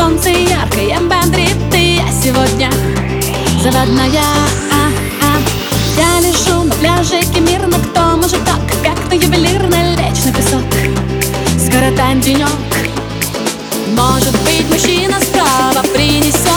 солнце яркое бодрит я сегодня заводная. А, а. Я лежу на пляжике мирно, кто может так? Как на ювелирно лечь на песок. Скоротаем денек Может быть мужчина справа принесет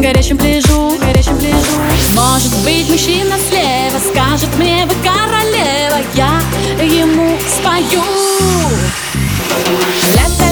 горячем пляжу, горячем пляжу. Может быть мужчина слева скажет мне вы королева Я ему спою Лето,